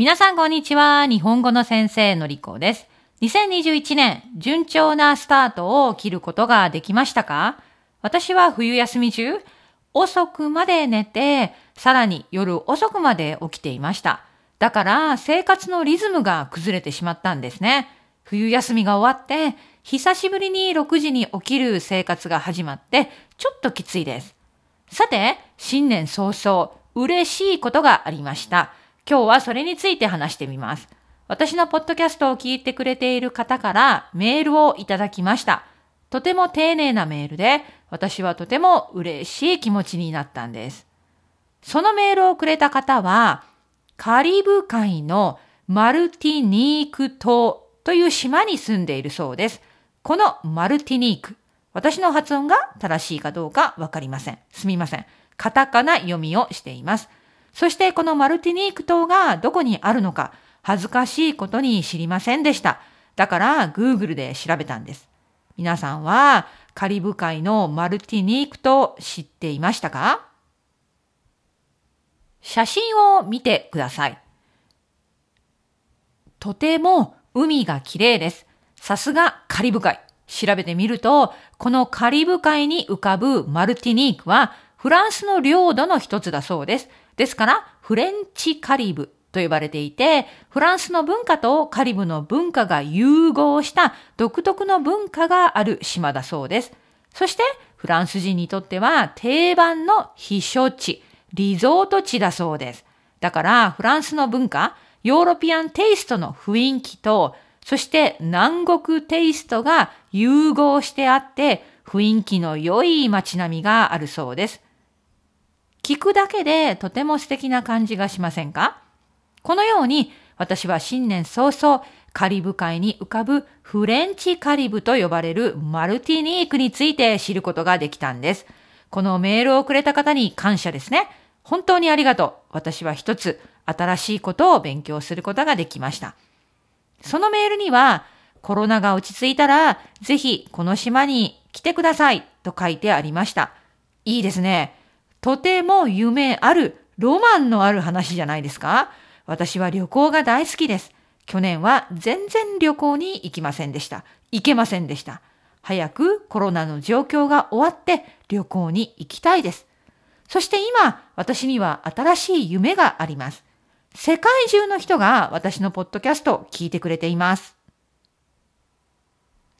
皆さんこんにちは。日本語の先生のりこです。2021年、順調なスタートを切ることができましたか？私は冬休み中、遅くまで寝て、さらに夜遅くまで起きていました。だから生活のリズムが崩れてしまったんですね。冬休みが終わって、久しぶりに6時に起きる生活が始まって、ちょっときついです。さて、新年早々、嬉しいことがありました。今日はそれについて話してみます。私のポッドキャストを聞いてくれている方からメールをいただきました。とても丁寧なメールで、私はとても嬉しい気持ちになったんです。そのメールをくれた方は、カリブ海のマルティニーク島という島に住んでいるそうです。このマルティニーク、私の発音が正しいかどうかわかりません。すみません。カタカナ読みをしています。そしてこのマルティニーク島がどこにあるのか、恥ずかしいことに知りませんでした。だから Google で調べたんです。皆さんはカリブ海のマルティニークと知っていましたか？写真を見てください。とても海が綺麗です。さすがカリブ海。調べてみると、このカリブ海に浮かぶマルティニークはフランスの領土の一つだそうです。ですから、フレンチカリブと呼ばれていて、フランスの文化とカリブの文化が融合した独特の文化がある島だそうです。そして、フランス人にとっては定番の避暑地、リゾート地だそうです。だから、フランスの文化、ヨーロピアンテイストの雰囲気と、そして南国テイストが融合してあって、雰囲気の良い街並みがあるそうです。聞くだけでとても素敵な感じがしませんか？このように私は新年早々カリブ海に浮かぶフレンチカリブと呼ばれるマルティニークについて知ることができたんです。このメールをくれた方に感謝ですね。本当にありがとう。私は一つ新しいことを勉強することができました。そのメールにはコロナが落ち着いたらぜひこの島に来てくださいと書いてありました。いいですね。とても夢ある、ロマンのある話じゃないですか私は旅行が大好きです。去年は全然旅行に行きませんでした。行けませんでした。早くコロナの状況が終わって旅行に行きたいです。そして今、私には新しい夢があります。世界中の人が私のポッドキャストを聞いてくれています。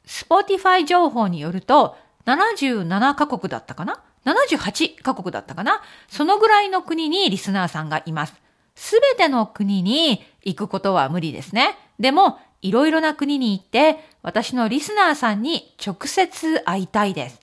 Spotify 情報によると77カ国だったかな？78カ国だったかな？そのぐらいの国にリスナーさんがいます。すべての国に行くことは無理ですね。でも、いろいろな国に行って、私のリスナーさんに直接会いたいです。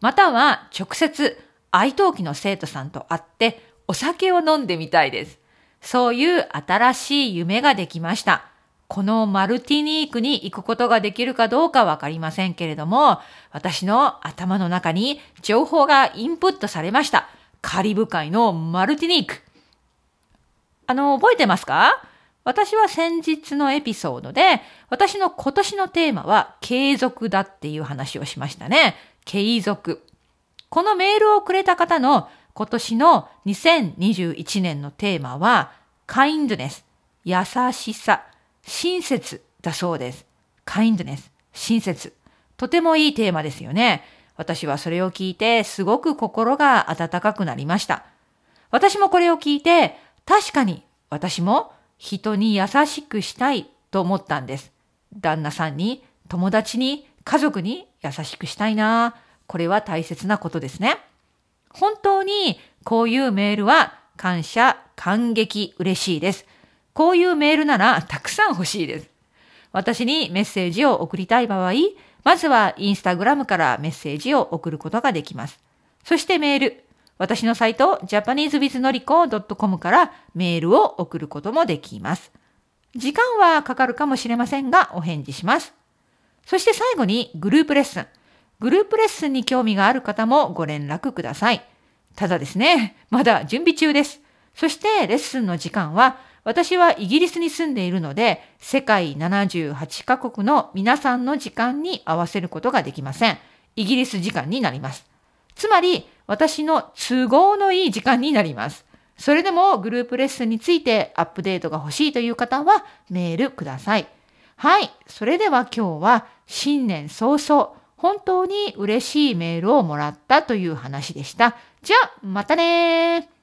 または、直接、愛登記の生徒さんと会って、お酒を飲んでみたいです。そういう新しい夢ができました。このマルティニークに行くことができるかどうかわかりませんけれども、私の頭の中に情報がインプットされました。カリブ海のマルティニーク。あの、覚えてますか？私は先日のエピソードで、私の今年のテーマは継続だっていう話をしましたね。継続。このメールをくれた方の今年の2021年のテーマは、カインドネス、優しさ、親切だそうです。kindness、親切。とてもいいテーマですよね。私はそれを聞いてすごく心が温かくなりました。私もこれを聞いて確かに私も人に優しくしたいと思ったんです。旦那さんに、友達に、家族に優しくしたいな。これは大切なことですね。本当にこういうメールは感謝、感激、嬉しいです。こういうメールならたくさん欲しいです。私にメッセージを送りたい場合、まずはインスタグラムからメッセージを送ることができます。そしてメール。私のサイト japanesewithnoriko.com からメールを送ることもできます。時間はかかるかもしれませんがお返事します。そして最後にグループレッスン。グループレッスンに興味がある方もご連絡ください。ただですね、まだ準備中です。そしてレッスンの時間は私はイギリスに住んでいるので、世界78カ国の皆さんの時間に合わせることができません。イギリス時間になります。つまり、私の都合のいい時間になります。それでもグループレッスンについてアップデートが欲しいという方はメールください。はい。それでは今日は新年早々、本当に嬉しいメールをもらったという話でした。じゃあ、またね